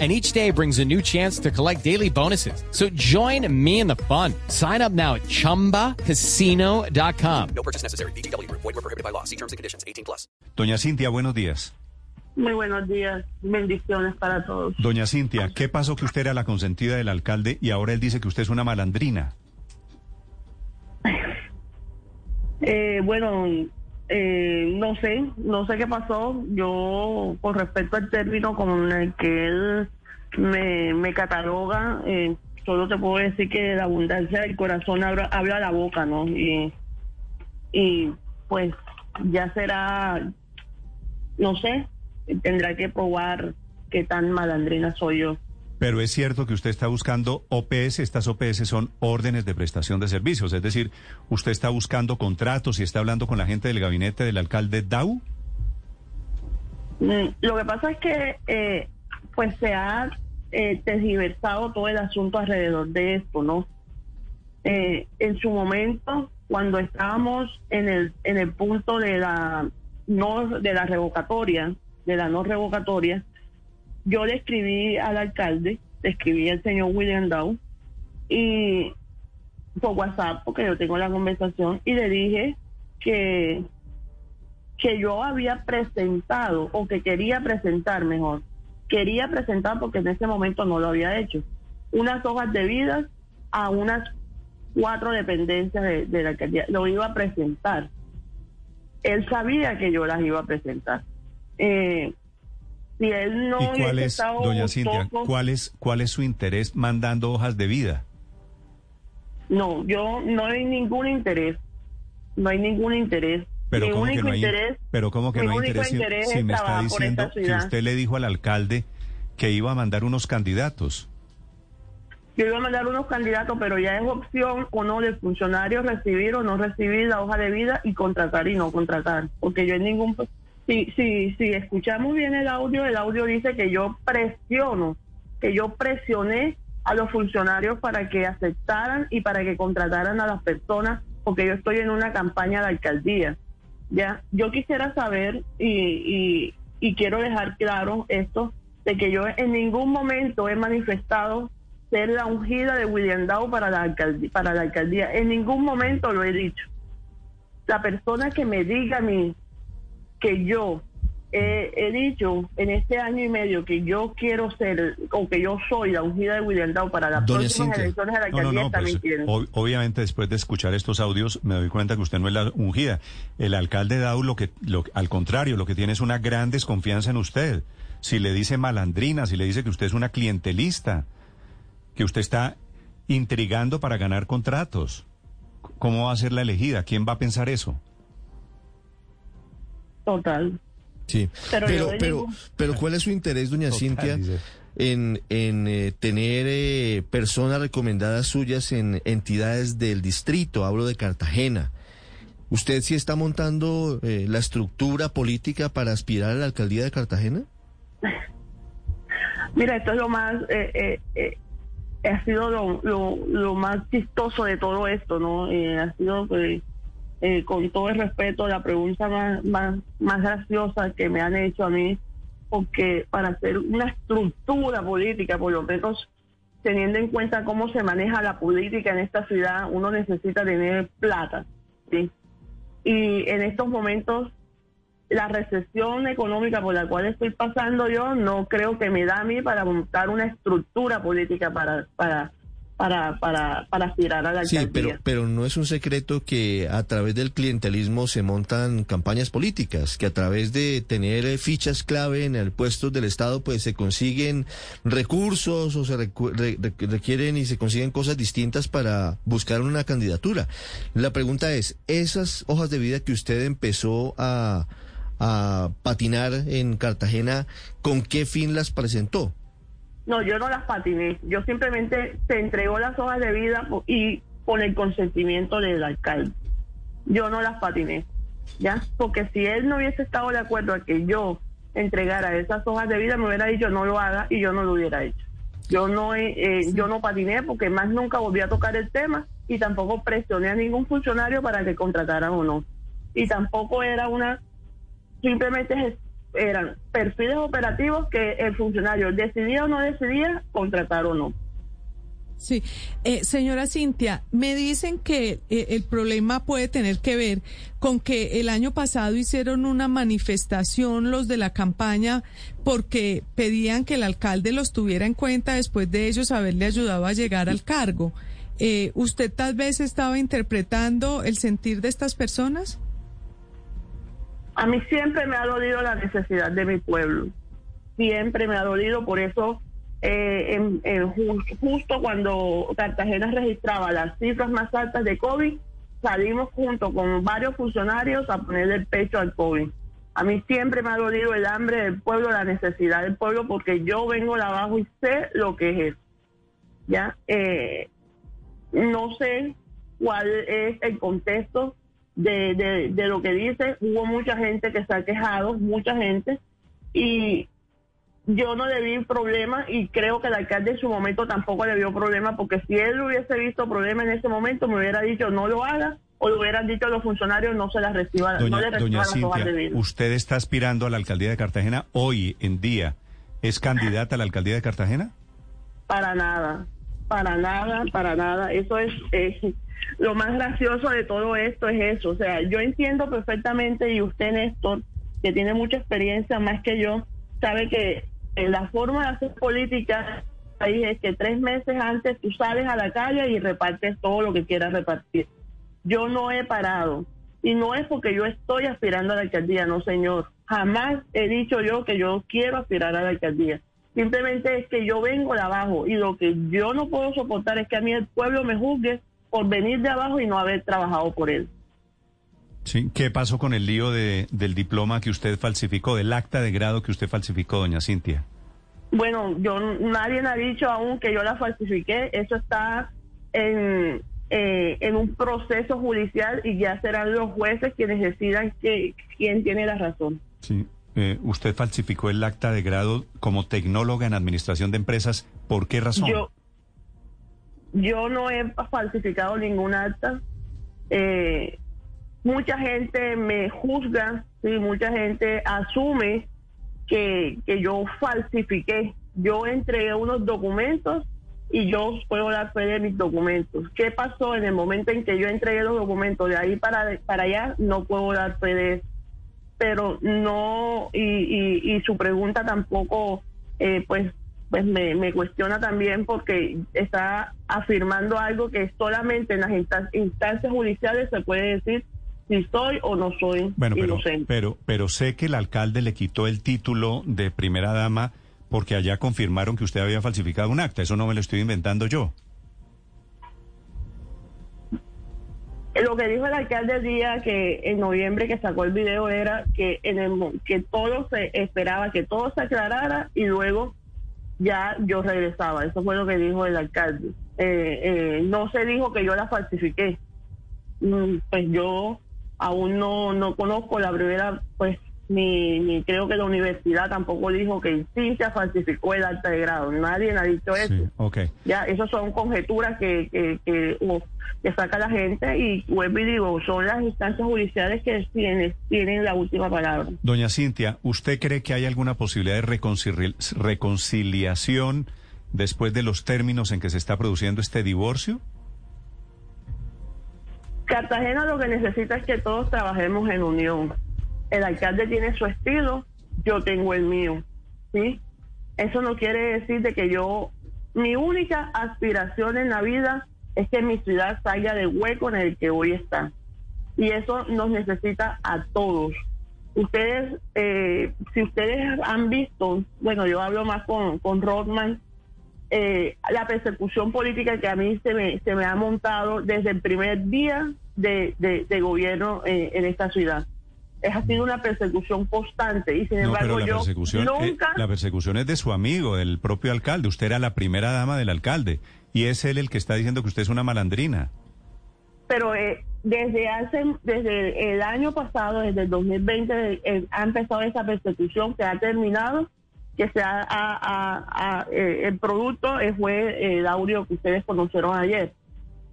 And each day brings a new chance to collect daily bonuses. So join me in the fun. Sign up now at chumbacasino.com. No purchase necessary. BGW. Void were prohibited by law. See terms and conditions. 18 plus. Doña Cintia, buenos días. Muy buenos días, bendiciones para todos. Doña Cintia, ¿qué pasó que usted era la consentida del alcalde y ahora él dice que usted es una malandrina? Eh, bueno, eh, no sé, no sé qué pasó. Yo, con respecto al término con el que él me, me cataloga, eh, solo te puedo decir que la abundancia del corazón habla, habla la boca, ¿no? Y, y pues ya será, no sé, tendrá que probar qué tan malandrina soy yo. Pero es cierto que usted está buscando OPS, estas OPS son órdenes de prestación de servicios, es decir, usted está buscando contratos y está hablando con la gente del gabinete del alcalde Dau. Mm, Lo que pasa es que eh, pues se ha eh, tergiversado todo el asunto alrededor de esto, ¿no? Eh, en su momento, cuando estábamos en el en el punto de la no de la revocatoria, de la no revocatoria, yo le escribí al alcalde, le escribí al señor William Dow y por WhatsApp, porque yo tengo la conversación, y le dije que que yo había presentado o que quería presentar mejor, quería presentar porque en ese momento no lo había hecho, unas hojas de vida a unas cuatro dependencias de, de la alcaldía, lo iba a presentar. Él sabía que yo las iba a presentar. Eh, si él no ¿Y cuál es, doña Cintia, poco- cuál es, cuál es su interés mandando hojas de vida? No, yo no hay ningún interés. No hay ningún interés. Pero mi ¿cómo que no hay, interés, pero ¿cómo que no hay interés si, me está diciendo que usted le dijo al alcalde que iba a mandar unos candidatos? Yo iba a mandar unos candidatos, pero ya es opción o no del funcionario recibir o no recibir la hoja de vida y contratar y no contratar. Porque yo en ningún... Si, si, si escuchamos bien el audio, el audio dice que yo presiono, que yo presioné a los funcionarios para que aceptaran y para que contrataran a las personas, porque yo estoy en una campaña de alcaldía. Ya, yo quisiera saber y, y, y quiero dejar claro esto, de que yo en ningún momento he manifestado ser la ungida de William Dow para la alcaldía. En ningún momento lo he dicho. La persona que me diga a mí que yo eh, he dicho en este año y medio que yo quiero ser o que yo soy la ungida de William Dow para las Doña próximas Cintia. elecciones de la No, no, alcaldía no, está pues, ob- obviamente después de escuchar estos audios me doy cuenta que usted no es la ungida. El alcalde Dau lo que, lo, al contrario, lo que tiene es una gran desconfianza en usted. Si le dice malandrina, si le dice que usted es una clientelista, que usted está intrigando para ganar contratos, ¿cómo va a ser la elegida? ¿Quién va a pensar eso? Total. Sí, Pero pero, pero, digo- pero, ¿cuál es su interés, doña Total, Cintia, dice. en, en eh, tener eh, personas recomendadas suyas en entidades del distrito? Hablo de Cartagena. ¿Usted sí está montando eh, la estructura política para aspirar a la alcaldía de Cartagena? Mira, esto es lo más, eh, eh, eh, ha sido lo, lo, lo más chistoso de todo esto, ¿no? Eh, ha sido, pues, eh, con todo el respeto, la pregunta más, más, más graciosa que me han hecho a mí, porque para hacer una estructura política, por lo menos teniendo en cuenta cómo se maneja la política en esta ciudad, uno necesita tener plata, ¿sí? Y en estos momentos la recesión económica por la cual estoy pasando yo no creo que me da a mí para montar una estructura política para para para para, para aspirar a la Sí, alcaldía. pero, pero no es un secreto que a través del clientelismo se montan campañas políticas, que a través de tener fichas clave en el puesto del Estado, pues se consiguen recursos o se requieren y se consiguen cosas distintas para buscar una candidatura. La pregunta es, esas hojas de vida que usted empezó a, a patinar en Cartagena, ¿con qué fin las presentó? No, yo no las patiné. Yo simplemente se entregó las hojas de vida y con el consentimiento del alcalde. Yo no las patiné. ¿ya? Porque si él no hubiese estado de acuerdo a que yo entregara esas hojas de vida, me hubiera dicho no lo haga y yo no lo hubiera hecho. Yo no, eh, yo no patiné porque más nunca volví a tocar el tema y tampoco presioné a ningún funcionario para que contrataran o no. Y tampoco era una, simplemente eran perfiles operativos que el funcionario decidía o no decidía contratar o no. Sí, eh, señora Cintia, me dicen que eh, el problema puede tener que ver con que el año pasado hicieron una manifestación los de la campaña porque pedían que el alcalde los tuviera en cuenta después de ellos haberle ayudado a llegar al cargo. Eh, ¿Usted tal vez estaba interpretando el sentir de estas personas? A mí siempre me ha dolido la necesidad de mi pueblo. Siempre me ha dolido, por eso eh, justo cuando Cartagena registraba las cifras más altas de COVID, salimos junto con varios funcionarios a poner el pecho al COVID. A mí siempre me ha dolido el hambre del pueblo, la necesidad del pueblo, porque yo vengo de abajo y sé lo que es eso. ¿ya? Eh, no sé cuál es el contexto de, de, de lo que dice. Hubo mucha gente que se ha quejado, mucha gente, y yo no le vi problema y creo que el alcalde en su momento tampoco le vio problema porque si él hubiese visto problema en ese momento me hubiera dicho no lo haga o le hubieran dicho a los funcionarios no se las reciban, doña, no le doña Cintia, ¿Usted está aspirando a la alcaldía de Cartagena hoy en día? ¿Es candidata a la alcaldía de Cartagena? Para nada, para nada, para nada. Eso es, lo más gracioso de todo esto es eso. O sea, yo entiendo perfectamente y usted Néstor, que tiene mucha experiencia más que yo, sabe que la forma de hacer política ahí es que tres meses antes tú sales a la calle y repartes todo lo que quieras repartir. Yo no he parado. Y no es porque yo estoy aspirando a la alcaldía, no señor. Jamás he dicho yo que yo quiero aspirar a la alcaldía. Simplemente es que yo vengo de abajo y lo que yo no puedo soportar es que a mí el pueblo me juzgue por venir de abajo y no haber trabajado por él. Sí, ¿qué pasó con el lío de, del diploma que usted falsificó, del acta de grado que usted falsificó, doña Cintia? Bueno, yo nadie me ha dicho aún que yo la falsifiqué. Eso está en, eh, en un proceso judicial y ya serán los jueces quienes decidan que, quién tiene la razón. Sí. Eh, usted falsificó el acta de grado como tecnóloga en administración de empresas. ¿Por qué razón? Yo, yo no he falsificado ningún acta. Eh, mucha gente me juzga, ¿sí? mucha gente asume que, que yo falsifiqué. Yo entregué unos documentos y yo puedo dar fe de mis documentos. ¿Qué pasó en el momento en que yo entregué los documentos? De ahí para, para allá no puedo dar fe de eso. Pero no, y, y, y su pregunta tampoco, eh, pues, pues me, me, cuestiona también porque está afirmando algo que solamente en las instancias judiciales se puede decir si soy o no soy bueno, pero, inocente. Pero, pero sé que el alcalde le quitó el título de primera dama porque allá confirmaron que usted había falsificado un acta. Eso no me lo estoy inventando yo. Lo que dijo el alcalde el día que en noviembre que sacó el video era que en el que todo se esperaba que todo se aclarara y luego ya yo regresaba. Eso fue lo que dijo el alcalde. Eh, eh, no se dijo que yo la falsifiqué. Mm, pues yo aún no, no conozco la primera, pues ni, ni creo que la universidad tampoco dijo que Cintia falsificó el acta de grado. Nadie ha dicho eso. Ya, esas son conjeturas que, que, que, saca la gente y vuelvo y digo, son las instancias judiciales que tienen, tienen la última palabra. Doña Cintia, ¿usted cree que hay alguna posibilidad de reconciliación después de los términos en que se está produciendo este divorcio? Cartagena lo que necesita es que todos trabajemos en unión. El alcalde tiene su estilo, yo tengo el mío, ¿sí? Eso no quiere decir de que yo, mi única aspiración en la vida es que mi ciudad salga del hueco en el que hoy está. Y eso nos necesita a todos. Ustedes, eh, si ustedes han visto, bueno, yo hablo más con, con Rodman, eh, la persecución política que a mí se me, se me ha montado desde el primer día de, de, gobierno eh, en esta ciudad. Es, ha sido una persecución constante y sin embargo la yo persecución, eh, nunca... la persecución es de su amigo, del propio alcalde. Usted era la primera dama del alcalde y es él el que está diciendo que usted es una malandrina. Pero desde hace, desde el año pasado, desde el 2020, eh, ha empezado esa persecución que ha terminado, que se ha, eh, el producto eh, fue el audio que ustedes conocieron ayer.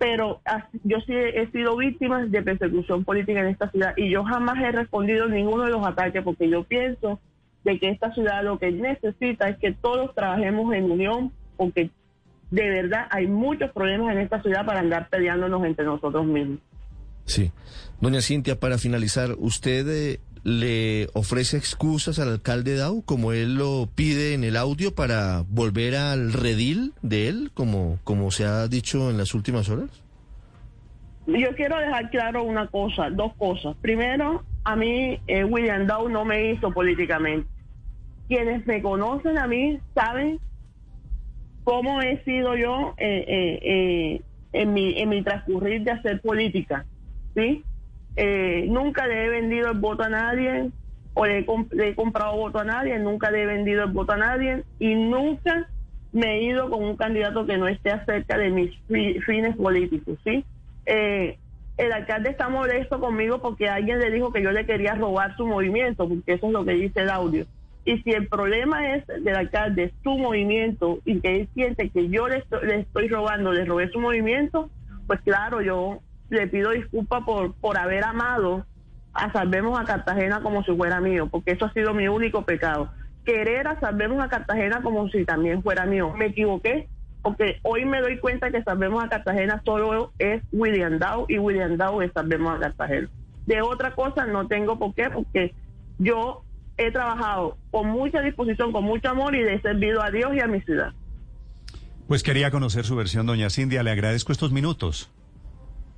Pero as- yo sí he sido víctima de persecución política en esta ciudad y yo jamás he respondido ninguno de los ataques porque yo pienso de que esta ciudad lo que necesita es que todos trabajemos en unión porque de verdad hay muchos problemas en esta ciudad para andar peleándonos entre nosotros mismos. Sí. Doña Cintia, para finalizar, ¿usted eh, le ofrece excusas al alcalde Dau, como él lo pide en el audio, para volver al redil de él, como, como se ha dicho en las últimas horas? Yo quiero dejar claro una cosa, dos cosas. Primero, a mí eh, William Dow no me hizo políticamente. Quienes me conocen a mí saben cómo he sido yo eh, eh, eh, en, mi, en mi transcurrir de hacer política. ¿sí? Eh, nunca le he vendido el voto a nadie o le he, comp- le he comprado voto a nadie, nunca le he vendido el voto a nadie y nunca me he ido con un candidato que no esté acerca de mis fi- fines políticos. ¿sí? Eh, el alcalde está molesto conmigo porque alguien le dijo que yo le quería robar su movimiento, porque eso es lo que dice el audio. Y si el problema es del alcalde, su movimiento, y que él siente que yo le estoy, le estoy robando, le robé su movimiento, pues claro, yo le pido disculpas por, por haber amado a Salvemos a Cartagena como si fuera mío, porque eso ha sido mi único pecado. Querer a Salvemos a Cartagena como si también fuera mío. Me equivoqué, porque hoy me doy cuenta que Salvemos a Cartagena solo es William Dow y William Dow es Salvemos a Cartagena. De otra cosa no tengo por qué, porque yo he trabajado con mucha disposición, con mucho amor y he servido a Dios y a mi ciudad. Pues quería conocer su versión, doña Cintia. Le agradezco estos minutos.